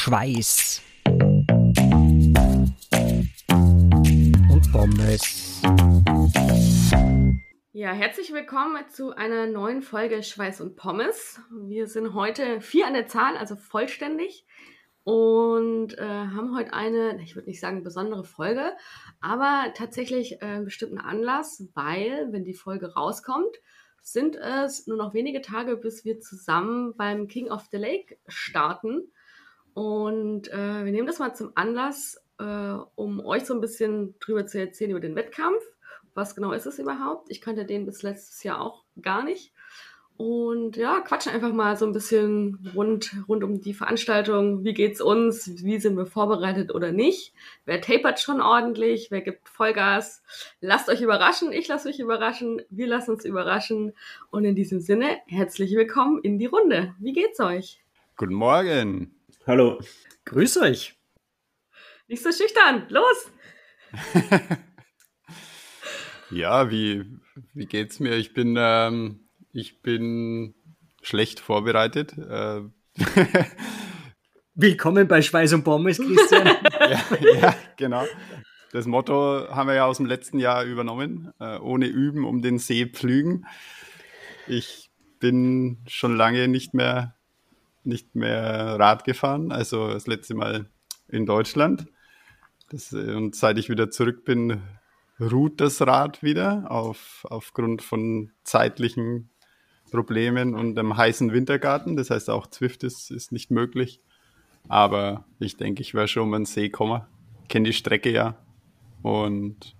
Schweiß und Pommes. Ja, herzlich willkommen zu einer neuen Folge Schweiß und Pommes. Wir sind heute vier an der Zahl, also vollständig. Und äh, haben heute eine, ich würde nicht sagen besondere Folge, aber tatsächlich äh, einen bestimmten Anlass, weil, wenn die Folge rauskommt, sind es nur noch wenige Tage, bis wir zusammen beim King of the Lake starten. Und äh, wir nehmen das mal zum Anlass, äh, um euch so ein bisschen drüber zu erzählen über den Wettkampf. Was genau ist es überhaupt? Ich kannte den bis letztes Jahr auch gar nicht. Und ja, quatschen einfach mal so ein bisschen rund, rund um die Veranstaltung. Wie geht's uns? Wie sind wir vorbereitet oder nicht? Wer tapert schon ordentlich? Wer gibt Vollgas? Lasst euch überraschen. Ich lasse mich überraschen. Wir lassen uns überraschen. Und in diesem Sinne, herzlich willkommen in die Runde. Wie geht's euch? Guten Morgen. Hallo. Grüß euch. Nicht so schüchtern. Los! ja, wie, wie geht's mir? Ich bin, ähm, ich bin schlecht vorbereitet. Äh, Willkommen bei Schweiß und Pommes, Christian. ja, ja, genau. Das Motto haben wir ja aus dem letzten Jahr übernommen. Äh, ohne Üben um den See pflügen. Ich bin schon lange nicht mehr, nicht mehr Rad gefahren. Also das letzte Mal in Deutschland. Das, und seit ich wieder zurück bin, ruht das Rad wieder auf, aufgrund von zeitlichen Problemen und einem heißen Wintergarten. Das heißt, auch Zwift ist, ist nicht möglich. Aber ich denke, ich werde schon um den See kommen. Kenne die Strecke ja. Und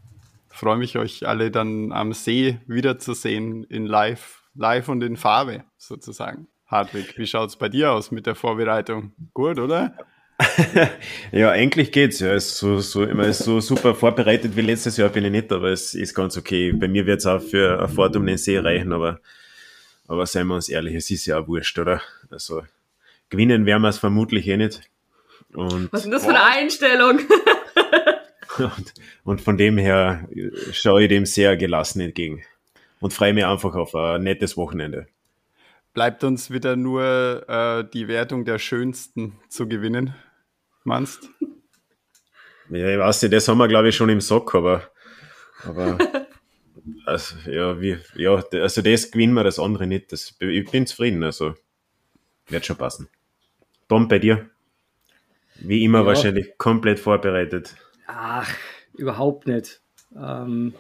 freue mich, euch alle dann am See wiederzusehen in live, live und in Farbe sozusagen. Hartwig, wie schaut es bei dir aus mit der Vorbereitung? Gut, oder? ja, eigentlich geht's. Ja, ist so, so, immer so super vorbereitet wie letztes Jahr bin ich nicht, aber es ist ganz okay. Bei mir wird's auch für eine Fahrt um den See reichen, aber, aber seien wir uns ehrlich, es ist ja auch wurscht, oder? Also, gewinnen werden wir es vermutlich eh nicht. Und, Was ist das für eine Einstellung? und, und von dem her schaue ich dem sehr gelassen entgegen und freue mich einfach auf ein nettes Wochenende bleibt uns wieder nur äh, die Wertung der Schönsten zu gewinnen meinst? Ja, ich weiß nicht, das haben wir, glaube ich, schon im Sock, aber, aber also, ja, wie, ja, also das gewinnen wir, das andere nicht. Das, ich bin zufrieden, also wird schon passen. Tom, bei dir? Wie immer ja. wahrscheinlich komplett vorbereitet. Ach, überhaupt nicht. Ähm,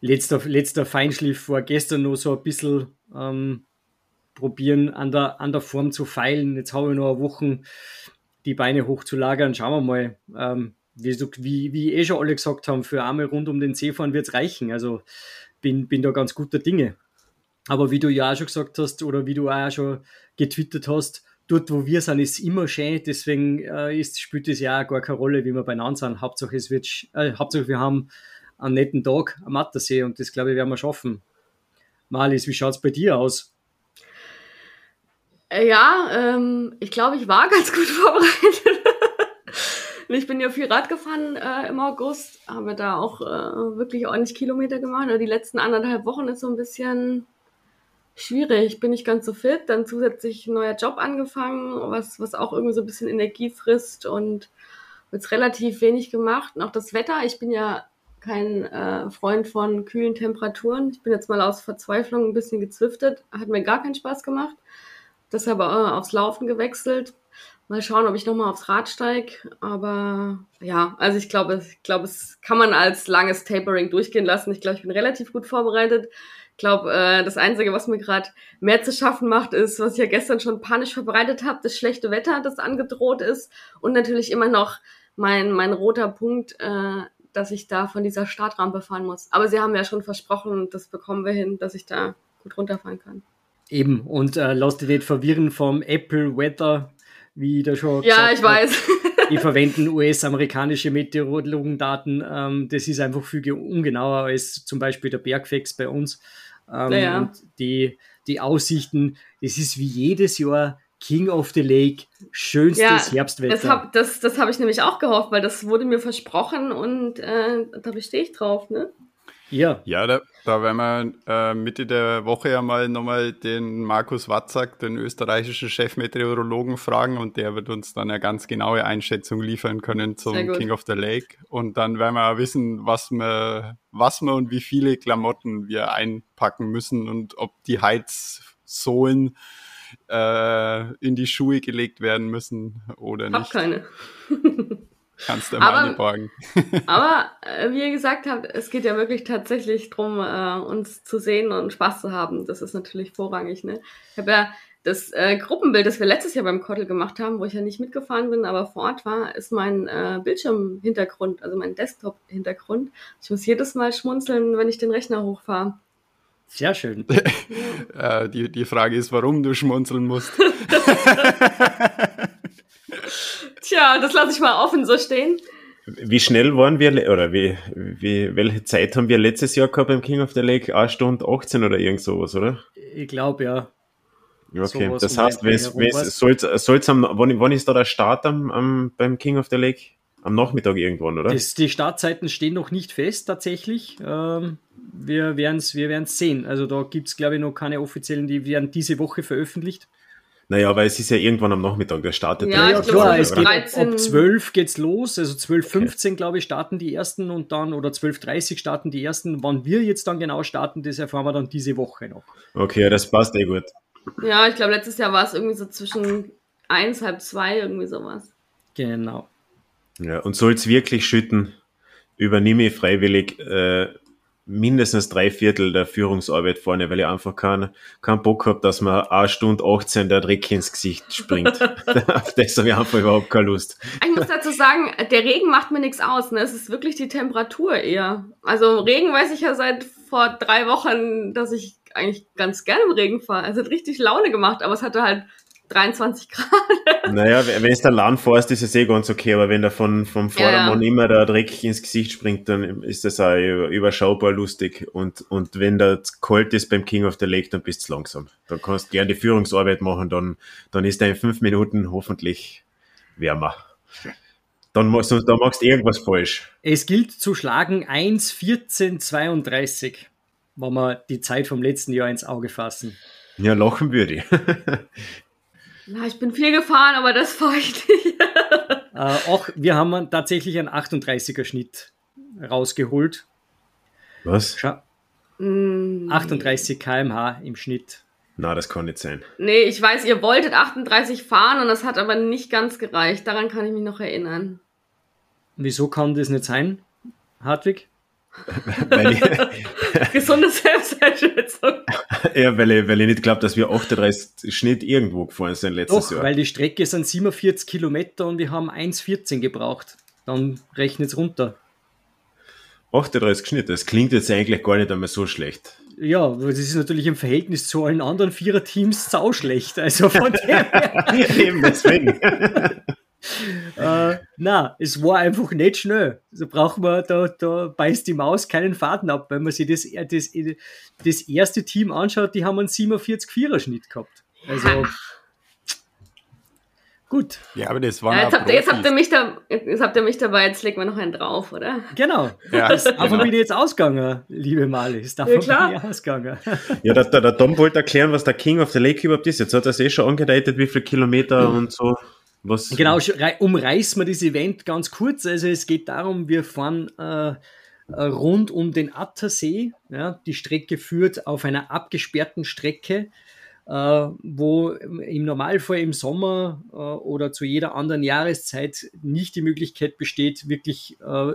letzter, letzter Feinschliff war gestern noch so ein bisschen ähm, probieren, an der, an der Form zu feilen. Jetzt habe ich noch eine Woche die Beine hochzulagern. Schauen wir mal. Ähm, wie, wie, wie eh schon alle gesagt haben, für einmal rund um den See fahren wird es reichen. Also bin, bin da ganz guter Dinge. Aber wie du ja auch schon gesagt hast oder wie du auch schon getwittert hast, dort wo wir sind, ist immer schön. Deswegen äh, ist, spielt es ja auch gar keine Rolle, wie wir beieinander sind. Hauptsache, es wird, äh, Hauptsache wir haben einen netten Tag am Mattersee und das glaube ich werden wir schaffen. Marlies, wie schaut es bei dir aus? Äh, ja, ähm, ich glaube, ich war ganz gut vorbereitet. ich bin ja viel Rad gefahren äh, im August, habe da auch äh, wirklich ordentlich Kilometer gemacht. Die letzten anderthalb Wochen ist so ein bisschen schwierig. Bin nicht ganz so fit. Dann zusätzlich ein neuer Job angefangen, was, was auch irgendwie so ein bisschen Energie frisst und wird relativ wenig gemacht. Und auch das Wetter. Ich bin ja kein äh, Freund von kühlen Temperaturen. Ich bin jetzt mal aus Verzweiflung ein bisschen gezwiftet. Hat mir gar keinen Spaß gemacht deshalb äh, aufs Laufen gewechselt. Mal schauen, ob ich nochmal aufs Rad steige. Aber ja, also ich glaube, ich glaube, es kann man als langes Tapering durchgehen lassen. Ich glaube, ich bin relativ gut vorbereitet. Ich glaube, äh, das Einzige, was mir gerade mehr zu schaffen macht, ist, was ich ja gestern schon panisch verbreitet habe, das schlechte Wetter, das angedroht ist. Und natürlich immer noch mein, mein roter Punkt, äh, dass ich da von dieser Startrampe fahren muss. Aber sie haben ja schon versprochen, das bekommen wir hin, dass ich da gut runterfahren kann. Eben, und äh, lasst dich nicht verwirren vom Apple Weather, wie da schon Ja, ich weiß. die verwenden US-amerikanische Meteorologendaten. Ähm, das ist einfach viel ungenauer als zum Beispiel der Bergfex bei uns. Ähm, ja. Und die, die Aussichten, das ist wie jedes Jahr King of the Lake, schönstes ja, Herbstwetter. Das habe das, das hab ich nämlich auch gehofft, weil das wurde mir versprochen und äh, da bestehe ich drauf. Ne? Ja. Ja, da, da werden wir äh, Mitte der Woche ja mal nochmal den Markus Watzak, den österreichischen Chefmeteorologen, fragen und der wird uns dann eine ganz genaue Einschätzung liefern können zum King of the Lake. Und dann werden wir wissen, was wir, was wir und wie viele Klamotten wir einpacken müssen und ob die Heizsohlen äh, in die Schuhe gelegt werden müssen oder nicht. Hab keine. Kannst du aber, borgen. aber äh, wie ihr gesagt habt, es geht ja wirklich tatsächlich darum, äh, uns zu sehen und Spaß zu haben. Das ist natürlich vorrangig. Ne? Ich habe ja das äh, Gruppenbild, das wir letztes Jahr beim Kottel gemacht haben, wo ich ja nicht mitgefahren bin, aber vor Ort war, ist mein äh, Bildschirmhintergrund, also mein Desktop-Hintergrund. Ich muss jedes Mal schmunzeln, wenn ich den Rechner hochfahre. Sehr schön. äh, die, die Frage ist, warum du schmunzeln musst. Tja, das lasse ich mal offen so stehen. Wie schnell waren wir, oder wie, wie, welche Zeit haben wir letztes Jahr gehabt beim King of the Lake? 1 Stunde 18 oder irgend sowas, oder? Ich glaube, ja. Okay, so das heißt, wenn's, wenn's, soll's, soll's am, wann, wann ist da der Start am, am, beim King of the Lake? Am Nachmittag irgendwann, oder? Das, die Startzeiten stehen noch nicht fest, tatsächlich. Ähm, wir werden es wir sehen. Also da gibt es, glaube ich, noch keine offiziellen, die werden diese Woche veröffentlicht. Naja, aber es ist ja irgendwann am Nachmittag, der startet. Ja, ja klar, es geht ab, ab 12 geht's los, also 12.15 okay. glaube ich starten die ersten und dann, oder 12.30 starten die ersten. Wann wir jetzt dann genau starten, das erfahren wir dann diese Woche noch. Okay, das passt eh gut. Ja, ich glaube letztes Jahr war es irgendwie so zwischen 1, halb 2, irgendwie sowas. Genau. Ja, und soll es wirklich schütten, übernehme ich freiwillig äh, mindestens drei Viertel der Führungsarbeit vorne, weil ich einfach keinen kein Bock habe, dass man eine Stunde 18 der Dreck ins Gesicht springt. Auf das habe ich einfach überhaupt keine Lust. Ich muss dazu sagen, der Regen macht mir nichts aus. Ne? Es ist wirklich die Temperatur eher. Also Regen weiß ich ja seit vor drei Wochen, dass ich eigentlich ganz gerne im Regen fahre. Es hat richtig Laune gemacht, aber es hatte halt 23 Grad. Naja, wenn es der Land fährst, ist es eh ganz okay, aber wenn da von, vom Vordermann ja, ja. immer der Dreck ins Gesicht springt, dann ist das auch überschaubar lustig. Und, und wenn da kalt ist beim King of the Lake, dann bist du langsam. Dann kannst du gerne die Führungsarbeit machen, dann, dann ist er in fünf Minuten hoffentlich wärmer. Dann, machst du, dann machst du irgendwas falsch. Es gilt zu schlagen 1,14,32, wenn wir die Zeit vom letzten Jahr ins Auge fassen. Ja, lachen würde ich. Na, ich bin viel gefahren, aber das fahre ich nicht. äh, auch wir haben tatsächlich einen 38er Schnitt rausgeholt. Was? Scha mm. 38 km/h im Schnitt. Na, das kann nicht sein. Nee, ich weiß, ihr wolltet 38 fahren und das hat aber nicht ganz gereicht. Daran kann ich mich noch erinnern. Wieso kann das nicht sein, Hartwig? Gesunde Selbsteinschätzung. ja, weil ich, weil ich nicht glaube, dass wir 38 Schnitt irgendwo gefahren sind letztes Doch, Jahr. weil die Strecke sind 47 Kilometer und wir haben 1,14 gebraucht. Dann rechnet es runter. 38 Schnitt, das klingt jetzt eigentlich gar nicht einmal so schlecht. Ja, das ist natürlich im Verhältnis zu allen anderen Viererteams sau schlecht. Also von dem her. Eben deswegen. Äh, na, es war einfach nicht schnell. Also braucht man, da, da beißt die Maus keinen Faden ab, wenn man sich das, das, das erste Team anschaut, die haben einen 47-4er Schnitt gehabt. Also. Gut. Ja, aber das war ja, jetzt, habt, jetzt, habt ihr mich da, jetzt habt ihr mich dabei, jetzt legen wir noch einen drauf, oder? Genau. Ja, davon genau. bin ich jetzt ausgegangen, liebe Malis. Davon ja, bin ich ausgegangen. Ja, der, der, der Tom wollte erklären, was der King of the Lake überhaupt ist. Jetzt hat er es eh schon angedeutet, wie viele Kilometer mhm. und so. Was genau, umreißen wir das Event ganz kurz. Also es geht darum, wir fahren äh, äh, rund um den Attersee. Ja, die Strecke führt auf einer abgesperrten Strecke, äh, wo im Normalfall im Sommer äh, oder zu jeder anderen Jahreszeit nicht die Möglichkeit besteht, wirklich äh,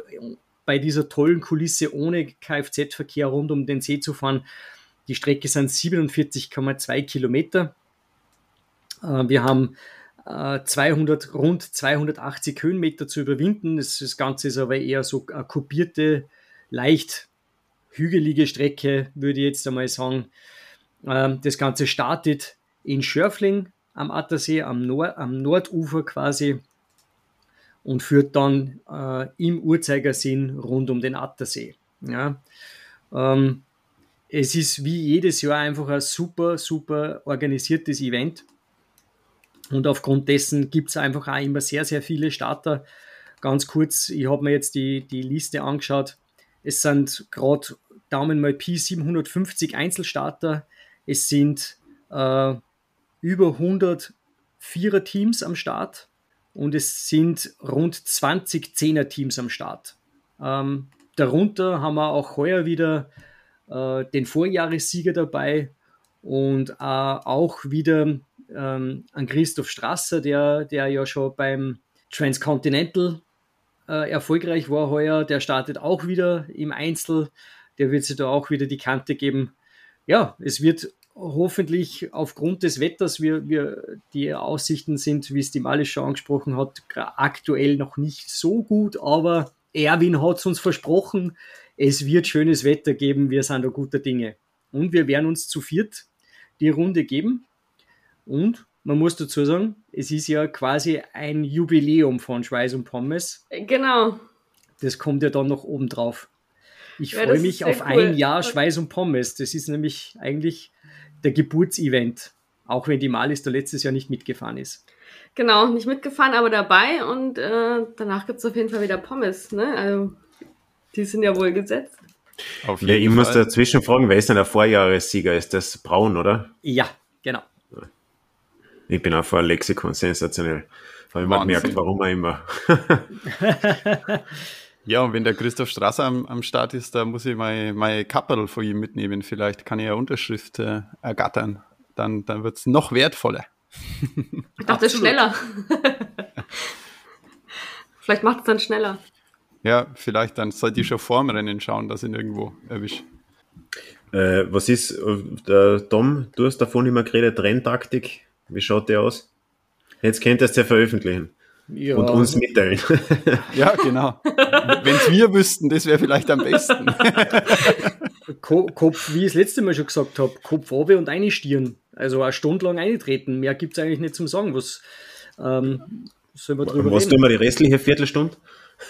bei dieser tollen Kulisse ohne Kfz-Verkehr rund um den See zu fahren. Die Strecke sind 47,2 Kilometer. Äh, wir haben 200, rund 280 Höhenmeter zu überwinden. Das, das Ganze ist aber eher so eine kopierte, leicht hügelige Strecke, würde ich jetzt einmal sagen. Ähm, das Ganze startet in Schörfling am Attersee, am, Nord, am Nordufer quasi und führt dann äh, im Uhrzeigersinn rund um den Attersee. Ja. Ähm, es ist wie jedes Jahr einfach ein super, super organisiertes Event. Und aufgrund dessen gibt es einfach auch immer sehr, sehr viele Starter. Ganz kurz, ich habe mir jetzt die, die Liste angeschaut. Es sind gerade Daumen mal Pi 750 Einzelstarter. Es sind äh, über 100 Vierer-Teams am Start und es sind rund 20 Zehner-Teams am Start. Ähm, darunter haben wir auch heuer wieder äh, den Vorjahressieger dabei und äh, auch wieder ähm, an Christoph Strasser, der, der ja schon beim Transcontinental äh, erfolgreich war heuer. Der startet auch wieder im Einzel. Der wird sich da auch wieder die Kante geben. Ja, es wird hoffentlich aufgrund des Wetters, wir, wir, die Aussichten sind, wie es die Malisch schon angesprochen hat, aktuell noch nicht so gut, aber Erwin hat es uns versprochen, es wird schönes Wetter geben, wir sind da guter Dinge. Und wir werden uns zu viert die Runde geben. Und man muss dazu sagen, es ist ja quasi ein Jubiläum von Schweiß und Pommes. Genau. Das kommt ja dann noch oben drauf. Ich ja, freue mich auf cool. ein Jahr Schweiß und Pommes. Das ist nämlich eigentlich der Geburtsevent, auch wenn die Malis da letztes Jahr nicht mitgefahren ist. Genau, nicht mitgefahren, aber dabei und äh, danach gibt es auf jeden Fall wieder Pommes. Ne? Also, die sind ja wohl gesetzt. Auf ja, ich Fall. muss dazwischen fragen, wer ist denn der Vorjahressieger? Ist das Braun, oder? Ja, genau. Ich bin auch vor Lexikon, sensationell. Habe ich mal gemerkt, warum er immer. ja, und wenn der Christoph Strasser am, am Start ist, da muss ich mein, mein Kappel von ihm mitnehmen. Vielleicht kann ich eine Unterschrift äh, ergattern. Dann, dann wird es noch wertvoller. Ich dachte, schneller. Vielleicht macht es dann schneller. Ja, vielleicht dann sollte ich schon vorm Rennen schauen, dass ich ihn irgendwo erwische. Äh, was ist, äh, der Tom, du hast davon immer geredet, Renntaktik. Wie schaut der aus? Jetzt könnt ihr es ja veröffentlichen. Ja. Und uns mitteilen. Ja, genau. Wenn es wir wüssten, das wäre vielleicht am besten. Kopf, wie ich das letzte Mal schon gesagt habe, Kopf runter und eine Stirn. Also eine Stunde lang eintreten. Mehr gibt es eigentlich nicht zum Sagen. Was ähm, sollen wir drüber Was reden? tun wir die restliche Viertelstunde?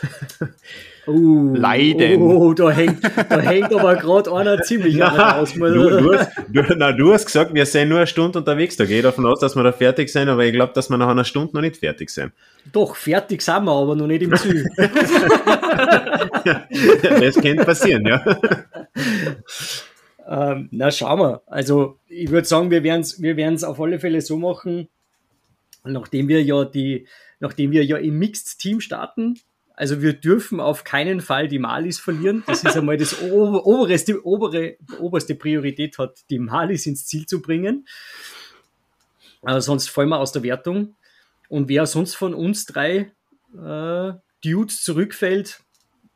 Uh, Leiden. Oh, da hängt, da hängt aber gerade einer ziemlich na, aus. Du, du, hast, du, na, du hast gesagt, wir sind nur eine Stunde unterwegs. Da gehe ich davon aus, dass wir da fertig sind, aber ich glaube, dass wir nach einer Stunde noch nicht fertig sind. Doch, fertig sind wir, aber noch nicht im Ziel. das könnte passieren, ja. Ähm, na, schauen wir. Also, ich würde sagen, wir werden es wir werden's auf alle Fälle so machen, nachdem wir ja die, nachdem wir ja im Mixed-Team starten, also wir dürfen auf keinen Fall die Malis verlieren. Das ist einmal das oberste, obere, oberste Priorität hat, die Malis ins Ziel zu bringen. Aber sonst fallen wir aus der Wertung. Und wer sonst von uns drei äh, Dudes zurückfällt,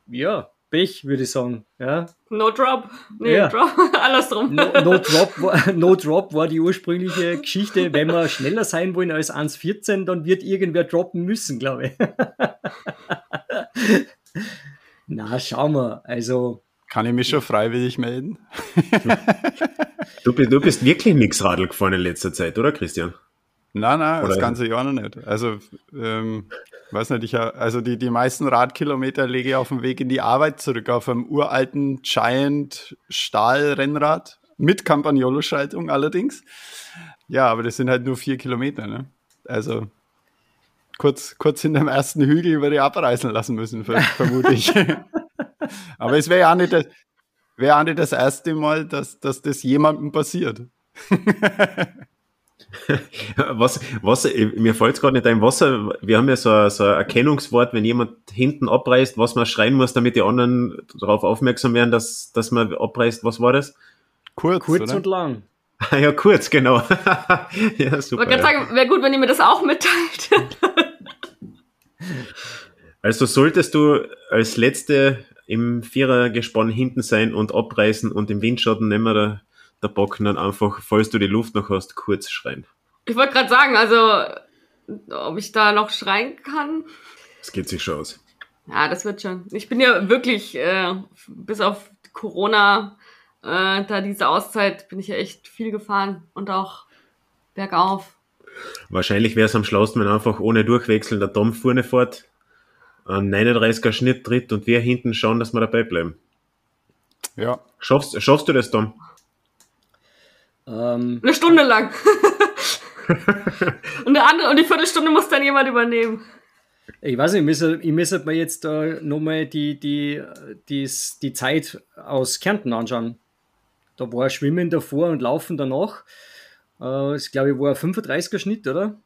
ja, Pech, würde ich sagen. Ja. No Drop. Nee, ja. Drop. Alles drum. No, no, drop war, no Drop war die ursprüngliche Geschichte. Wenn wir schneller sein wollen als 1,14, dann wird irgendwer droppen müssen, glaube ich. Na, schauen wir. Also. Kann ich mich schon freiwillig melden? du, bist, du bist wirklich nichts Radl gefahren in letzter Zeit, oder Christian? Nein, nein, Oder das ganze Jahr noch nicht. Also, ähm, weiß nicht, ich, also die, die meisten Radkilometer lege ich auf dem Weg in die Arbeit zurück, auf einem uralten Giant Stahlrennrad mit Campagnolo-Schaltung allerdings. Ja, aber das sind halt nur vier Kilometer, ne? Also, kurz, kurz hinter dem ersten Hügel würde ich abreißen lassen müssen, vermute ich. aber es wäre ja auch nicht das, wäre nicht das erste Mal, dass, dass das jemandem passiert. was, was, mir fällt es gerade nicht ein, Wasser, wir haben ja so ein, so ein Erkennungswort, wenn jemand hinten abreißt, was man schreien muss, damit die anderen darauf aufmerksam werden, dass, dass man abreißt. Was war das? Kurz, kurz und lang. ja, kurz, genau. ja, super. Ich wollte ja. sagen, wäre gut, wenn ihr mir das auch mitteilt. also solltest du als Letzte im Vierergespann hinten sein und abreißen und im Windschatten nehmen wir da der Bock dann einfach, falls du die Luft noch hast, kurz schreien. Ich wollte gerade sagen, also ob ich da noch schreien kann. Das geht sich schon aus. Ja, das wird schon. Ich bin ja wirklich, äh, bis auf Corona, äh, da diese Auszeit, bin ich ja echt viel gefahren und auch bergauf. Wahrscheinlich wäre es am schlausten, wenn einfach ohne Durchwechseln der Dom vorne fährt, einen 39er Schnitt tritt und wir hinten schauen, dass wir dabei bleiben. Ja. Schaffst, schaffst du das, Dom? Ähm, eine Stunde lang. und, eine andere, und die Viertelstunde muss dann jemand übernehmen. Ich weiß nicht, ich müsste, ich müsste mir jetzt äh, nochmal die, die, die, die Zeit aus Kärnten anschauen. Da war Schwimmen davor und Laufen danach. Äh, ich glaube, ich war ein 35er Schnitt, oder?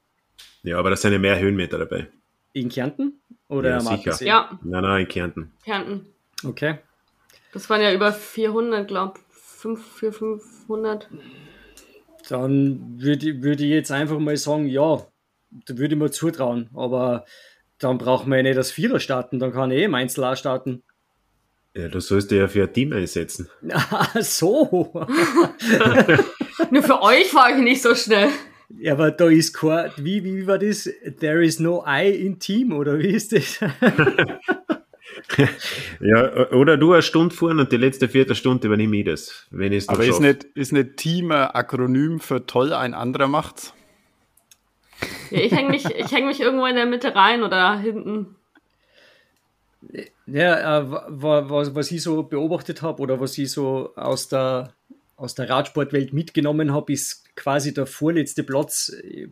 Ja, aber da sind ja mehr Höhenmeter dabei. In Kärnten? Oder Ja, am sicher. Ja, Nein, nein, in Kärnten. Kärnten. Okay. Das waren ja über 400, glaube 5, 4, 500. Dann würde ich- würde ich jetzt einfach mal sagen, ja, da würde ich mir zutrauen. Aber dann brauchen wir ja nicht das Vierer starten, dann kann ich eh im Einzel auch starten. Ja, du sollst dich ja für ein Team einsetzen. Ach so. Nur für euch war ich nicht so schnell. Ja, aber da ist kein, wie, wie war das? There is no I in Team, oder wie ist das? Ja, oder du eine Stunde fahren und die letzte Viertelstunde übernehme ich das, wenn ich es Aber ist nicht, ist nicht Team ein Akronym für toll, ein anderer macht's? Ja, ich hänge mich, ich häng mich irgendwo in der Mitte rein oder hinten. Ja, äh, wa- wa- was, was ich so beobachtet habe oder was ich so aus der, aus der Radsportwelt mitgenommen habe, ist quasi der vorletzte Platz äh,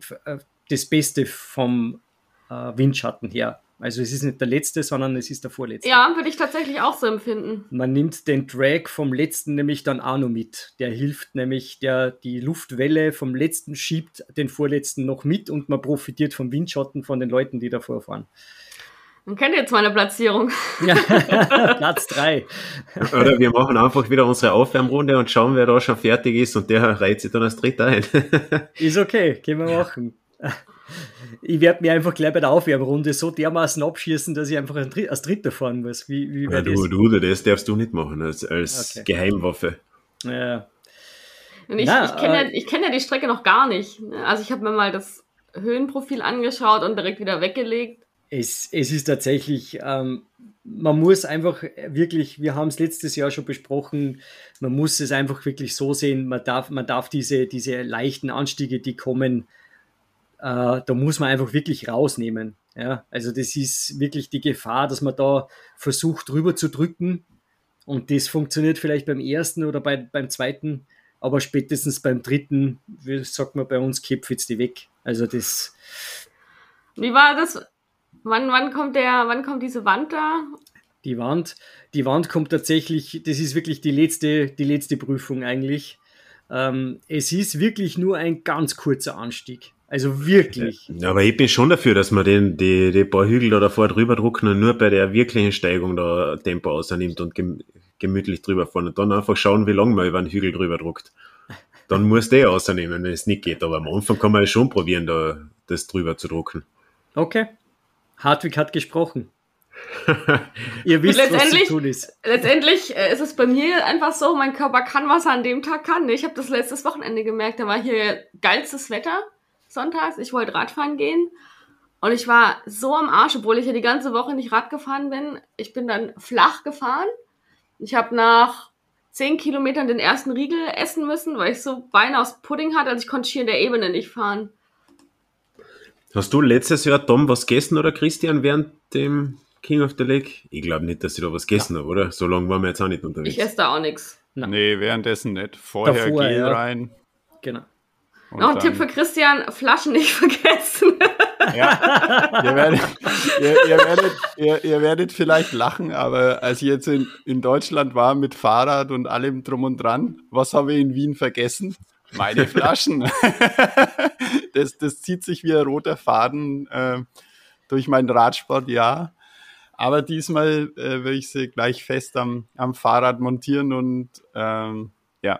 das Beste vom äh, Windschatten her. Also es ist nicht der letzte, sondern es ist der vorletzte. Ja, würde ich tatsächlich auch so empfinden. Man nimmt den Drag vom letzten nämlich dann auch noch mit. Der hilft nämlich, der die Luftwelle vom letzten schiebt den vorletzten noch mit und man profitiert vom Windschatten von den Leuten, die davor fahren. Dann kennt jetzt meine Platzierung. Ja, Platz drei. Oder wir machen einfach wieder unsere Aufwärmrunde und schauen, wer da schon fertig ist und der reiht sich dann als Dritter ein. Ist okay, können wir machen. Ich werde mir einfach gleich bei der Aufwärmrunde so dermaßen abschießen, dass ich einfach als Dr- als Dritter fahren muss. Wie, wie Ja, du, das? du, das darfst du nicht machen als, als Okay. Geheimwaffe. Ja. Und ich, Na, ich kenne ja, äh, kenn ja die Strecke noch gar nicht. Also ich habe mir mal das Höhenprofil angeschaut und direkt wieder weggelegt. Es, es ist tatsächlich, ähm, man muss einfach wirklich, wir haben es letztes Jahr schon besprochen, man muss es einfach wirklich so sehen, man darf, man darf diese, diese leichten Anstiege, die kommen, äh, da muss man einfach wirklich rausnehmen. Ja? Also das ist wirklich die Gefahr, dass man da versucht drüber zu drücken und das funktioniert vielleicht beim ersten oder bei, beim zweiten, aber spätestens beim dritten, wie sagt man bei uns, kippt jetzt die weg. Also das, Wie war das? Wann, wann kommt der, wann kommt diese Wand da? Die Wand, die Wand kommt tatsächlich, das ist wirklich die letzte, die letzte Prüfung eigentlich. Ähm, es ist wirklich nur ein ganz kurzer Anstieg. Also wirklich. Ja, aber ich bin schon dafür, dass man den, die, die paar Hügel da davor drüber drucken und nur bei der wirklichen Steigung da Tempo ausnimmt und gem gemütlich drüber fahren und dann einfach schauen, wie lange man über einen Hügel drüber druckt. Dann muss der ausnehmen, wenn es nicht geht. Aber am Anfang kann man ja schon probieren, da das drüber zu drucken. Okay. Hartwig hat gesprochen. Ihr wisst, was zu letztendlich- tun ist. Letztendlich äh, ist es bei mir einfach so, mein Körper kann, was er an dem Tag kann. Ich habe das letztes Wochenende gemerkt, da war hier geilstes Wetter sonntags. Ich wollte Radfahren gehen und ich war so am Arsch, obwohl ich ja die ganze Woche nicht Rad gefahren bin. Ich bin dann flach gefahren. Ich habe nach zehn Kilometern den ersten Riegel essen müssen, weil ich so Beine aus Pudding hatte, also ich konnte hier in der Ebene nicht fahren. Hast du letztes Jahr, Tom, was gegessen oder Christian während dem King of the Lake? Ich glaube nicht, dass ich da was gegessen habe, oder? So lange waren wir jetzt auch nicht unterwegs. Ich esse da auch nichts. Nee, währenddessen nicht. Vorher Davor, Gel ja. rein. Genau. Noch ein Tipp für Christian, Flaschen nicht vergessen. Ja, ihr werdet, ihr, ihr, werdet, ihr, ihr werdet vielleicht lachen, aber als ich jetzt in, in Deutschland war mit Fahrrad und allem drum und dran, was habe ich in Wien vergessen? Meine Flaschen. das, das zieht sich wie ein roter Faden äh, durch mein Radsportjahr. Aber diesmal äh, will ich sie gleich fest am, am Fahrrad montieren und ähm, ja,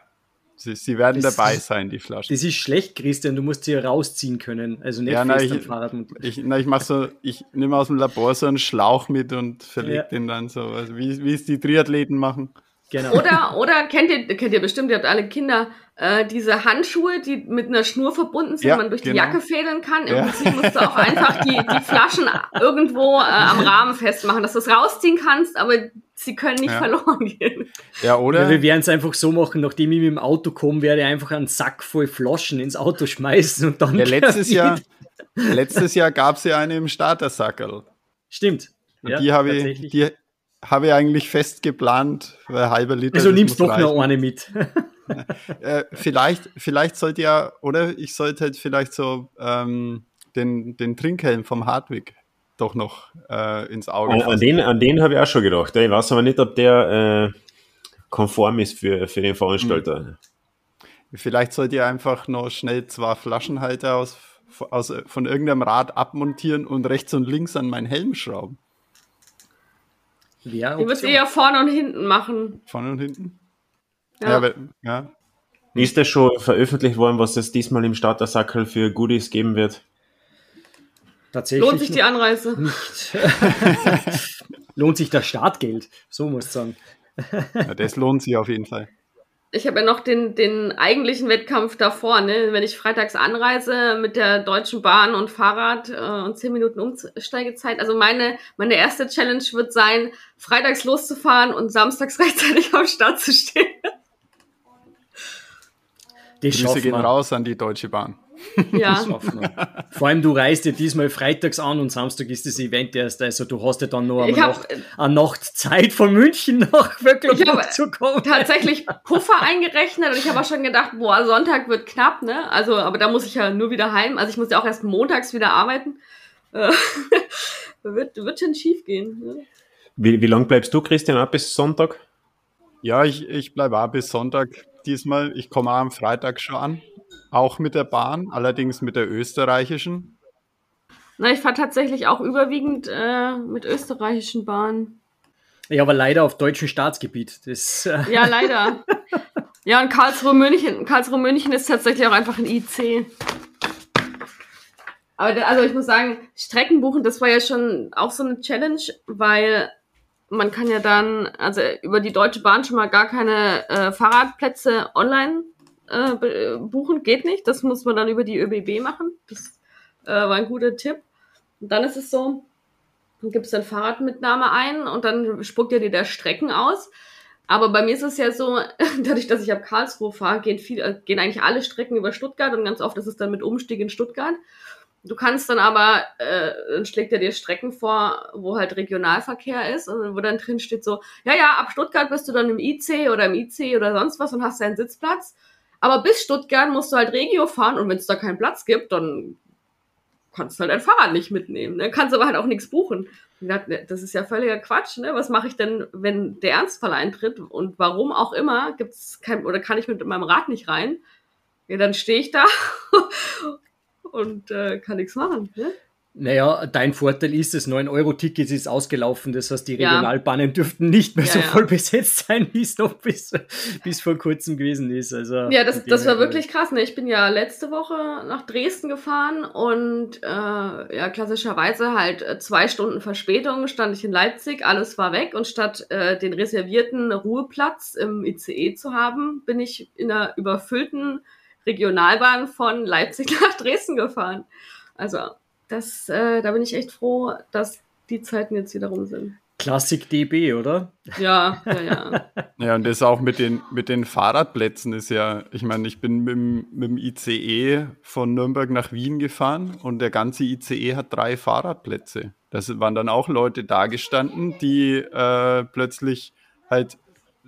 sie, sie werden Das dabei sein, die Flaschen. Das ist schlecht, Christian. Du musst sie ja rausziehen können. Also nicht Ja, na, fest am ich- Fahrrad. Ich, na, ich mach so, ich nehme aus dem Labor so einen Schlauch mit und verlege Ja. den dann so, also wie, wie es die Triathleten machen. Genau. Oder, oder kennt ihr, kennt ihr bestimmt, ihr habt alle Kinder, äh, diese Handschuhe, die mit einer Schnur verbunden sind, Ja, man durch die genau. Jacke fädeln kann. Im Ja. Prinzip musst du auch einfach die, die Flaschen irgendwo äh, am Rahmen festmachen, dass du es rausziehen kannst, aber sie können nicht Ja. verloren gehen. Ja, Ja, oder? wir werden es einfach so machen, nachdem ich mit dem Auto komme, werde ich einfach einen Sack voll Flaschen ins Auto schmeißen und dann. Ja, letztes Jahr, letztes Jahr gab es ja eine im Startersackerl. Stimmt. Und Ja, die habe ich, tatsächlich. die habe ich eigentlich fest geplant, weil halber Liter. also nimmst doch noch eine mit. Äh, vielleicht, vielleicht sollte ja, oder ich sollte halt vielleicht so ähm, den, den Trinkhelm vom Hartwig doch noch äh, ins Auge An, an den, an den habe ich auch schon gedacht. Ich weiß aber nicht, ob der äh, konform ist für, für den Veranstalter. Vielleicht sollt ihr einfach noch schnell zwei Flaschenhalter aus, aus, von irgendeinem Rad abmontieren und rechts und links an meinen Helm schrauben. Ja, ich würde es eher vorne und hinten machen. Vorne und hinten? Ja. Ja, ja. Ist das schon veröffentlicht worden, was es diesmal im Startersackel für Goodies geben wird? Tatsächlich. Lohnt sich die Anreise? Nicht. lohnt sich das Startgeld, so muss ich sagen. ja, das lohnt sich auf jeden Fall. Ich habe ja noch den, den eigentlichen Wettkampf davor, ne? Wenn ich freitags anreise mit der Deutschen Bahn und Fahrrad äh, und 10 Minuten Umsteigezeit. Also meine, meine erste Challenge wird sein, freitags loszufahren und samstags rechtzeitig am Start zu stehen. Die Grüße gehen raus an die Deutsche Bahn. Ja. Vor allem, du reist ja diesmal freitags an und Samstag ist das Event erst. Also du hast ja dann noch eine, hab- Nacht, eine Nacht Zeit von München nach habe zu kommen. tatsächlich Puffer eingerechnet und ich habe auch schon gedacht, boah, Sonntag wird knapp, ne? Also, aber da muss ich ja nur wieder heim. Also ich muss ja auch erst montags wieder arbeiten. Äh, wird, wird schon schief gehen. Ne? Wie, wie lange bleibst du, Christian, ab bis Sonntag? Ja, ich, ich bleibe auch bis Sonntag diesmal. Ich komme auch am Freitag schon an. Auch mit der Bahn, allerdings mit der österreichischen. Na, ich fahre tatsächlich auch überwiegend äh, mit österreichischen Bahnen. Ja, aber leider auf deutschem Staatsgebiet. Das, äh, Ja, leider. ja, und Karlsruhe München. Karlsruhe München ist tatsächlich auch einfach ein IC. Aber da, also ich muss sagen, Strecken buchen, das war ja schon auch so eine Challenge, weil man kann ja dann, also über die Deutsche Bahn schon mal gar keine äh, Fahrradplätze online äh, buchen, geht nicht. Das muss man dann über die ÖBB machen. Das äh, war ein guter Tipp. Und dann ist es so, dann gibst du dann Fahrradmitnahme ein und dann spuckt er dir der Strecken aus. Aber bei mir ist es ja so, dadurch, dass ich ab Karlsruhe fahre, gehen, viel, äh, gehen eigentlich alle Strecken über Stuttgart und ganz oft ist es dann mit Umstieg in Stuttgart. Du kannst dann aber, äh, dann schlägt er dir Strecken vor, wo halt Regionalverkehr ist, und wo dann drin steht so, ja, ja, ab Stuttgart bist du dann im IC oder im IC oder sonst was und hast deinen Sitzplatz. Aber bis Stuttgart musst du halt Regio fahren und wenn es da keinen Platz gibt, dann kannst du halt dein Fahrrad nicht mitnehmen. Ne? Kannst aber halt auch nichts buchen. Ne, Das ist ja völliger Quatsch, ne? Was mache ich denn, wenn der Ernstfall eintritt und warum auch immer gibt's kein oder kann ich mit meinem Rad nicht rein? Ja, dann stehe ich da und äh, kann nichts machen. Ne? Naja, dein Vorteil ist, das 9-Euro-Ticket ist ausgelaufen. Das heißt, die Ja. Regionalbahnen dürften nicht mehr Ja, so ja. voll besetzt sein, wie es noch bis, bis vor kurzem gewesen ist. Also, Ja, das, das war wirklich krass. Ne? Ich bin ja letzte Woche nach Dresden gefahren und äh, ja, klassischerweise halt äh, zwei Stunden Verspätung stand ich in Leipzig, alles war weg und statt äh, den reservierten Ruheplatz im ICE zu haben, bin ich in einer überfüllten Regionalbahn von Leipzig nach Dresden gefahren. Also das, äh, da bin ich echt froh, dass die Zeiten jetzt wieder rum sind. Klassik DB, oder? Ja, ja, ja. Ja, und das auch mit den, mit den Fahrradplätzen ist ja, ich meine, ich bin mit dem, mit dem ICE von Nürnberg nach Wien gefahren und der ganze ICE hat drei Fahrradplätze. Das waren dann auch Leute da gestanden, die äh, plötzlich halt,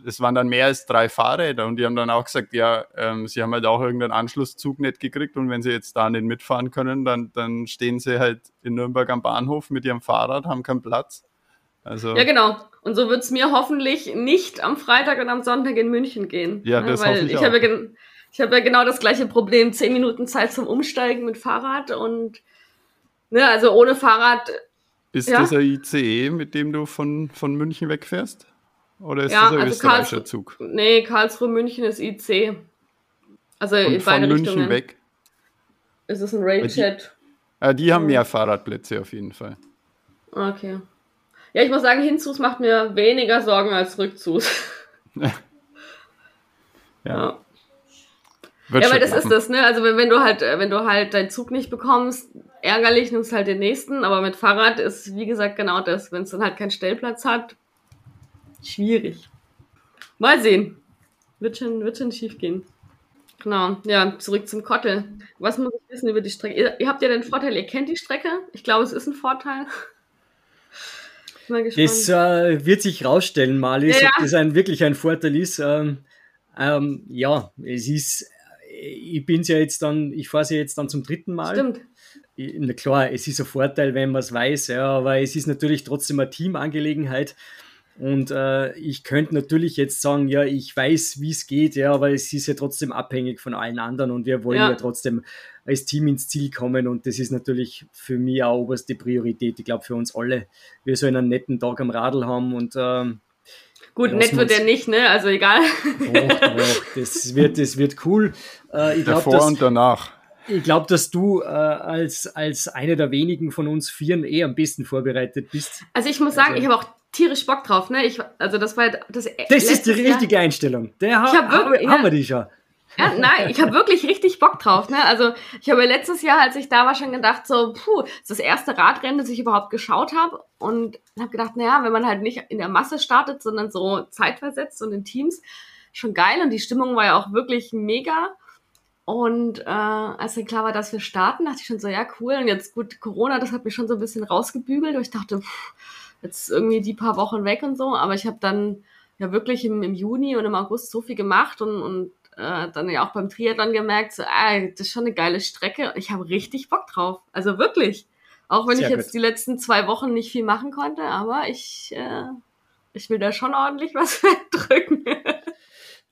es waren dann mehr als drei Fahrräder und die haben dann auch gesagt, ja, ähm, sie haben halt auch irgendeinen Anschlusszug nicht gekriegt und wenn sie jetzt da nicht mitfahren können, dann, dann stehen sie halt in Nürnberg am Bahnhof mit ihrem Fahrrad, haben keinen Platz. Also, Ja, genau. Und so wird's mir hoffentlich nicht am Freitag und am Sonntag in München gehen. Ja, Ne, das Weil hoffe ich ich auch. habe ja, ich habe ja genau das gleiche Problem. Zehn Minuten Zeit zum Umsteigen mit Fahrrad und ne, also ohne Fahrrad. Ist Ja. das ein ICE, mit dem du von, von München wegfährst? Oder ist Ja, das ein also österreichischer Karlsruhe- Zug? Nee, Karlsruhe München ist IC. Also Und in von beide München Richtungen. weg? Ist es ein Railjet? Ja, die haben Ja. mehr Fahrradplätze auf jeden Fall. Okay. Ja, ich muss sagen, Hinzus macht mir weniger Sorgen als Rückzus. ja. Wird Ja, schon weil das ist das, ne? Also wenn, wenn du halt, äh, wenn du halt deinen Zug nicht bekommst, ärgerlich, nimmst halt den nächsten, aber mit Fahrrad ist, wie gesagt, genau das. Wenn es dann halt keinen Stellplatz hat, schwierig. Mal sehen. Wird schon, wird schon schief gehen. Genau, ja, zurück zum Kottel. Was muss ich wissen über die Strecke? Ihr, ihr habt ja den Vorteil, ihr kennt die Strecke. Ich glaube, es ist ein Vorteil. Das äh, wird sich rausstellen, Malis, Ja, ja. ob das ein, wirklich ein Vorteil ist. Ähm, ähm, ja, es ist, ich bin's ja jetzt dann, ich fahre sie jetzt dann zum dritten Mal. Stimmt. na klar, es ist ein Vorteil, wenn man es weiß, ja, aber es ist natürlich trotzdem eine Teamangelegenheit. Und äh, ich könnte natürlich jetzt sagen, ja, ich weiß, wie es geht, ja, aber es ist ja trotzdem abhängig von allen anderen und wir wollen ja, ja trotzdem als Team ins Ziel kommen und das ist natürlich für mich auch oberste Priorität. Ich glaube, für uns alle. Wir sollen einen netten Tag am Radl haben und ähm, Gut, nett wird der nicht, ne? Also egal. Doch, doch, das wird, das wird cool. Äh, ich glaub, Davor dass, und danach. Ich glaube, dass du äh, als, als eine der wenigen von uns Vieren eh am besten vorbereitet bist. Also ich muss sagen, also, ich habe auch tierisch Bock drauf, ne? Ich, also das war das. Das ist die richtige Jahr. Einstellung. Der ich hab wirklich, haben, haben wir die schon. Ja, nein, ich habe wirklich richtig Bock drauf. Ne? Also ich habe letztes Jahr, als ich da war, schon gedacht, so, puh, das ist das erste Radrennen, das ich überhaupt geschaut habe. Und habe gedacht, naja, wenn man halt nicht in der Masse startet, sondern so zeitversetzt und in Teams, schon geil. Und die Stimmung war ja auch wirklich mega. Und äh, als dann klar war, dass wir starten, dachte ich schon so, ja, cool. Und jetzt gut, Corona, das hat mich schon so ein bisschen rausgebügelt. Und ich dachte, pff, jetzt irgendwie die paar Wochen weg und so. Aber ich habe dann ja wirklich im, im Juni und im August so viel gemacht und, und äh, dann ja auch beim Triathlon gemerkt, so, ah, das ist schon eine geile Strecke. Ich habe richtig Bock drauf. Also wirklich. Auch wenn Sehr ich jetzt gut. die letzten zwei Wochen nicht viel machen konnte, aber ich, äh, ich will da schon ordentlich was drücken.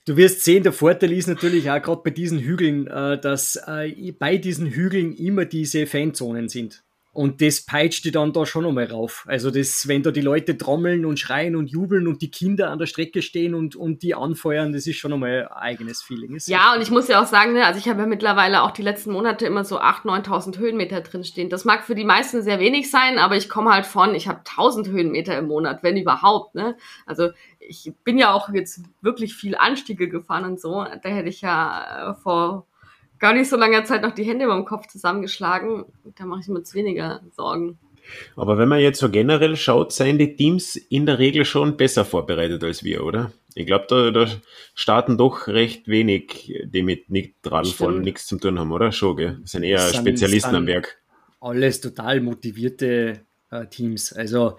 Du wirst sehen, der Vorteil ist natürlich auch gerade bei diesen Hügeln, äh, dass äh, bei diesen Hügeln immer diese Fanzonen sind. Und das peitscht die dann da schon nochmal rauf. Also das, wenn da die Leute trommeln und schreien und jubeln und die Kinder an der Strecke stehen und, und die anfeuern, das ist schon nochmal ein eigenes Feeling. Ist ja, und ich muss ja auch sagen, ne, also ich habe ja mittlerweile auch die letzten Monate immer so 8.000, 9.000 Höhenmeter drinstehen. Das mag für die meisten sehr wenig sein, aber ich komme halt von, ich habe 1.000 Höhenmeter im Monat, wenn überhaupt. Ne? Also ich bin ja auch jetzt wirklich viel Anstiege gefahren und so. Da hätte ich ja äh, vor gar nicht so langer Zeit noch die Hände über dem Kopf zusammengeschlagen. Da mache ich mir jetzt weniger Sorgen. Aber wenn man jetzt so generell schaut, seien die Teams in der Regel schon besser vorbereitet als wir, oder? Ich glaube, da, da starten doch recht wenig, die mit Radfahren nichts zu tun haben, oder? Schon, gell? Das sind eher das Spezialisten am Werk. Alles total motivierte äh, Teams. Also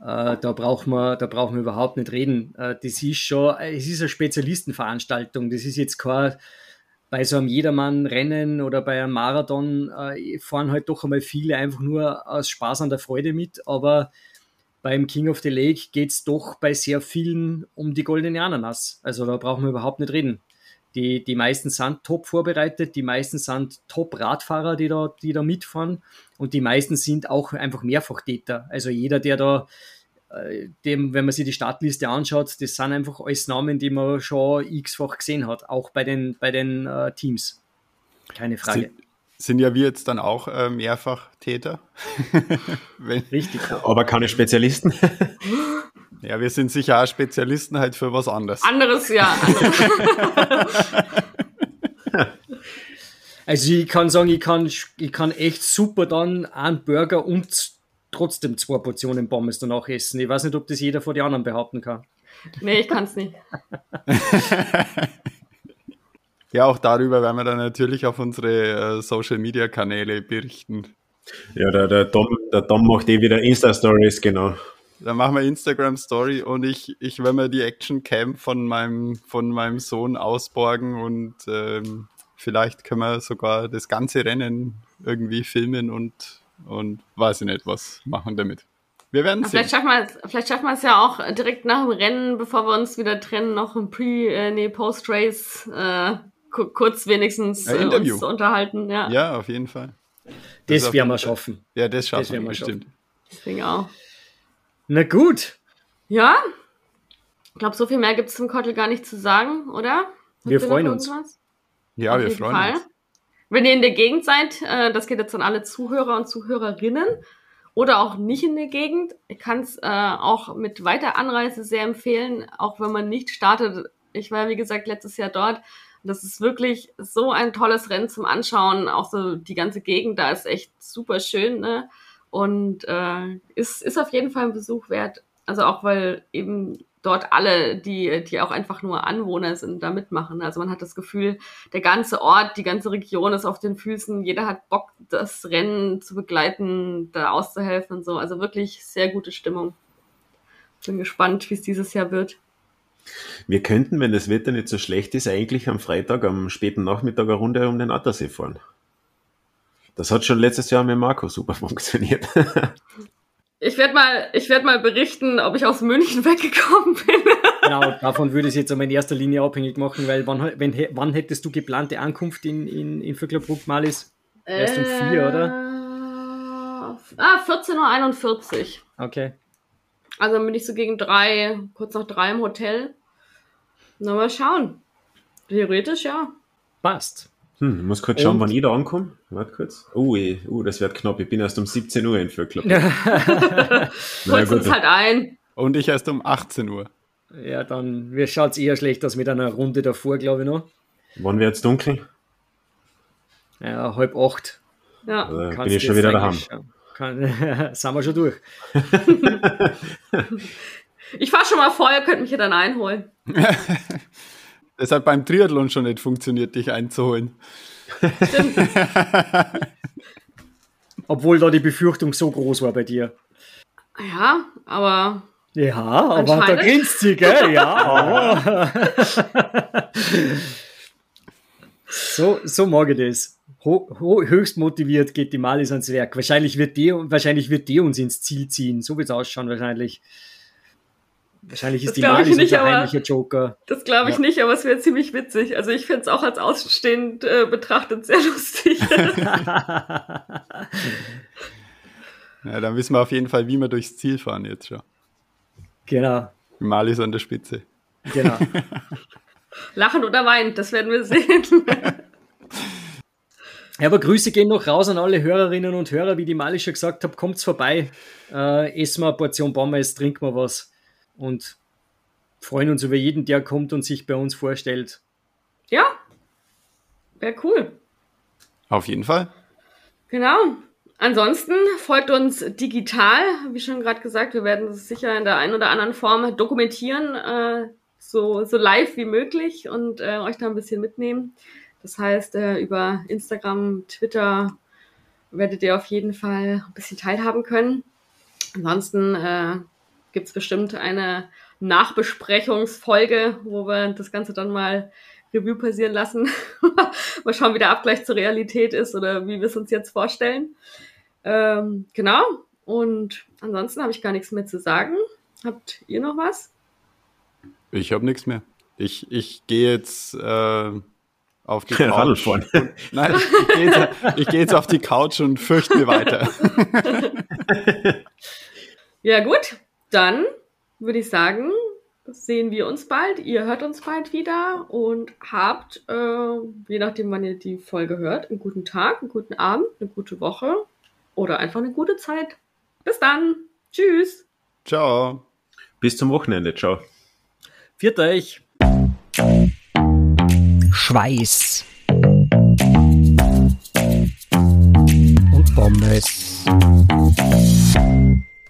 äh, da braucht man, da brauchen wir überhaupt nicht reden. Äh, das ist schon, es ist eine Spezialistenveranstaltung. Das ist jetzt kein bei so einem Jedermann-Rennen oder bei einem Marathon äh, fahren halt doch einmal viele einfach nur aus Spaß an der Freude mit, aber beim King of the Lake geht es doch bei sehr vielen um die goldene Ananas. Also da brauchen wir überhaupt nicht reden. Die, die meisten sind top vorbereitet, die meisten sind top Radfahrer, die da, die da mitfahren und die meisten sind auch einfach Mehrfachtäter. Also jeder, der da dem, wenn man sich die Startliste anschaut, das sind einfach alles Namen, die man schon x-fach gesehen hat, auch bei den, bei den äh, Teams. Keine Frage. Sind, sind ja wir jetzt dann auch äh, mehrfach Täter? Richtig. Aber keine Spezialisten? ja, wir sind sicher auch Spezialisten halt für was anderes. Anderes, ja. also ich kann sagen, ich kann, ich kann echt super dann einen Burger und trotzdem zwei Portionen Pommes danach essen. Ich weiß nicht, ob das jeder vor die anderen behaupten kann. Nee, ich kann es nicht. ja, auch darüber werden wir dann natürlich auf unsere äh, Social Media Kanäle berichten. Ja, der, der, Dom, der Dom macht eh wieder Insta-Stories, genau. Dann machen wir Instagram Story und ich, ich werde mir die Action Cam von meinem, von meinem Sohn ausborgen und ähm, vielleicht können wir sogar das ganze Rennen irgendwie filmen und und weiß ich nicht, was machen damit. Wir werden sehen. Vielleicht schaffen, wir es, vielleicht schaffen wir es ja auch direkt nach dem Rennen, bevor wir uns wieder trennen, noch ein Pre-, äh, nee, Post-Race äh, kurz wenigstens äh, uns unterhalten. Ja. ja, auf jeden Fall. Das, das werden wir schaffen. Ja, das schaffen das wir bestimmt. Deswegen auch. Na gut. Ja. Ich glaube, so viel mehr gibt es zum Kottel gar nicht zu sagen, oder? wir freuen uns. Ja, Auf wir freuen Fall. uns. Wenn ihr in der Gegend seid, äh, das geht jetzt an alle Zuhörer und Zuhörerinnen oder auch nicht in der Gegend, ich kann es äh, auch mit weiter Anreise sehr empfehlen, auch wenn man nicht startet. Ich war, wie gesagt, letztes Jahr dort. Das ist wirklich so ein tolles Rennen zum Anschauen. Auch so die ganze Gegend da ist echt super schön. Ne? Und äh, ist, ist auf jeden Fall ein Besuch wert. Also auch weil eben dort alle, die, die auch einfach nur Anwohner sind, da mitmachen. Also man hat das Gefühl, der ganze Ort, die ganze Region ist auf den Füßen, jeder hat Bock, das Rennen zu begleiten, da auszuhelfen und so. Also wirklich sehr gute Stimmung. Bin gespannt, wie es dieses Jahr wird. Wir könnten, wenn das Wetter nicht so schlecht ist, eigentlich am Freitag, am späten Nachmittag eine Runde um den Attersee fahren. Das hat schon letztes Jahr mit Marco super funktioniert. Ich werde mal, ich werd mal berichten, ob ich aus München weggekommen bin. Genau, davon würde ich es jetzt aber in erster Linie abhängig machen, weil wann, wenn, wann hättest du geplante Ankunft in, in, in Vöcklerbruck, Malis? Erst um vier, oder? Äh, Ah, 14.41 Uhr. Okay. Also dann bin ich so gegen drei, kurz nach drei im Hotel. Na, mal schauen. Theoretisch ja. Passt. Hm, ich muss kurz schauen, Und? wann ich da ankomme. Warte kurz. Oh, eh, uh, das wird knapp. Ich bin erst um 17 Uhr in Vöckler. Holst uns halt ein. Und ich erst um 18 Uhr. Ja, dann schaut es eher schlecht aus mit einer Runde davor, glaube ich noch. Wann wird es dunkel? Ja, halb acht. Ja. Äh, bin Kannst ich du schon wieder daheim. schauen. Kann, sind wir schon durch. Ich fahr schon mal vor, ihr könnt mich ja dann einholen. Es hat beim Triathlon schon nicht funktioniert, dich einzuholen. Stimmt. Obwohl da die Befürchtung so groß war bei dir. Ja, aber Ja, aber da grinst sie, gell? Ja. so, so mag ich das. Ho, ho, höchst motiviert geht die Malis ans Werk. Wahrscheinlich wird die, wahrscheinlich wird die uns ins Ziel ziehen. So wird es ausschauen, wahrscheinlich. Wahrscheinlich ist Das die Malis nicht, unser heimlicher Joker. das glaube ich Ja. nicht, aber es wäre ziemlich witzig. Also ich finde es auch als Außenstehend äh, betrachtet sehr lustig. Ja, dann wissen wir auf jeden Fall, wie wir durchs Ziel fahren jetzt schon. genau, Mal ist an der Spitze. genau. Lachend oder weinend, das werden wir sehen. Ja, aber Grüße gehen noch raus an alle Hörerinnen und Hörer, wie die Mali schon gesagt hat, kommt's vorbei, äh, essen wir eine Portion Pommes, trinken wir was und freuen uns über jeden, der kommt und sich bei uns vorstellt. ja, wäre cool. Auf jeden Fall. Genau. Ansonsten folgt uns digital, wie schon gerade gesagt, wir werden es sicher in der einen oder anderen Form dokumentieren, äh, so, so live wie möglich und äh, euch da ein bisschen mitnehmen. Das heißt, äh, über Instagram, Twitter werdet ihr auf jeden Fall ein bisschen teilhaben können. Ansonsten äh, gibt es bestimmt eine Nachbesprechungsfolge, wo wir das Ganze dann mal Revue passieren lassen. mal schauen, wie der Abgleich zur Realität ist oder wie wir es uns jetzt vorstellen. Ähm, genau. Und ansonsten habe ich gar nichts mehr zu sagen. Habt ihr noch was? Ich habe nichts mehr. Ich, ich gehe jetzt äh, auf die Couch. fahren. Nein, ich gehe jetzt, ich geh jetzt auf die Couch und fürchte mir weiter. Ja, gut. Dann würde ich sagen, sehen wir uns bald. Ihr hört uns bald wieder und habt, äh, je nachdem, wann ihr die Folge hört, einen guten Tag, einen guten Abend, eine gute Woche oder einfach eine gute Zeit. Bis dann. Tschüss. Ciao. Bis zum Wochenende. Ciao. Viert euch! Schweiß und Pommes.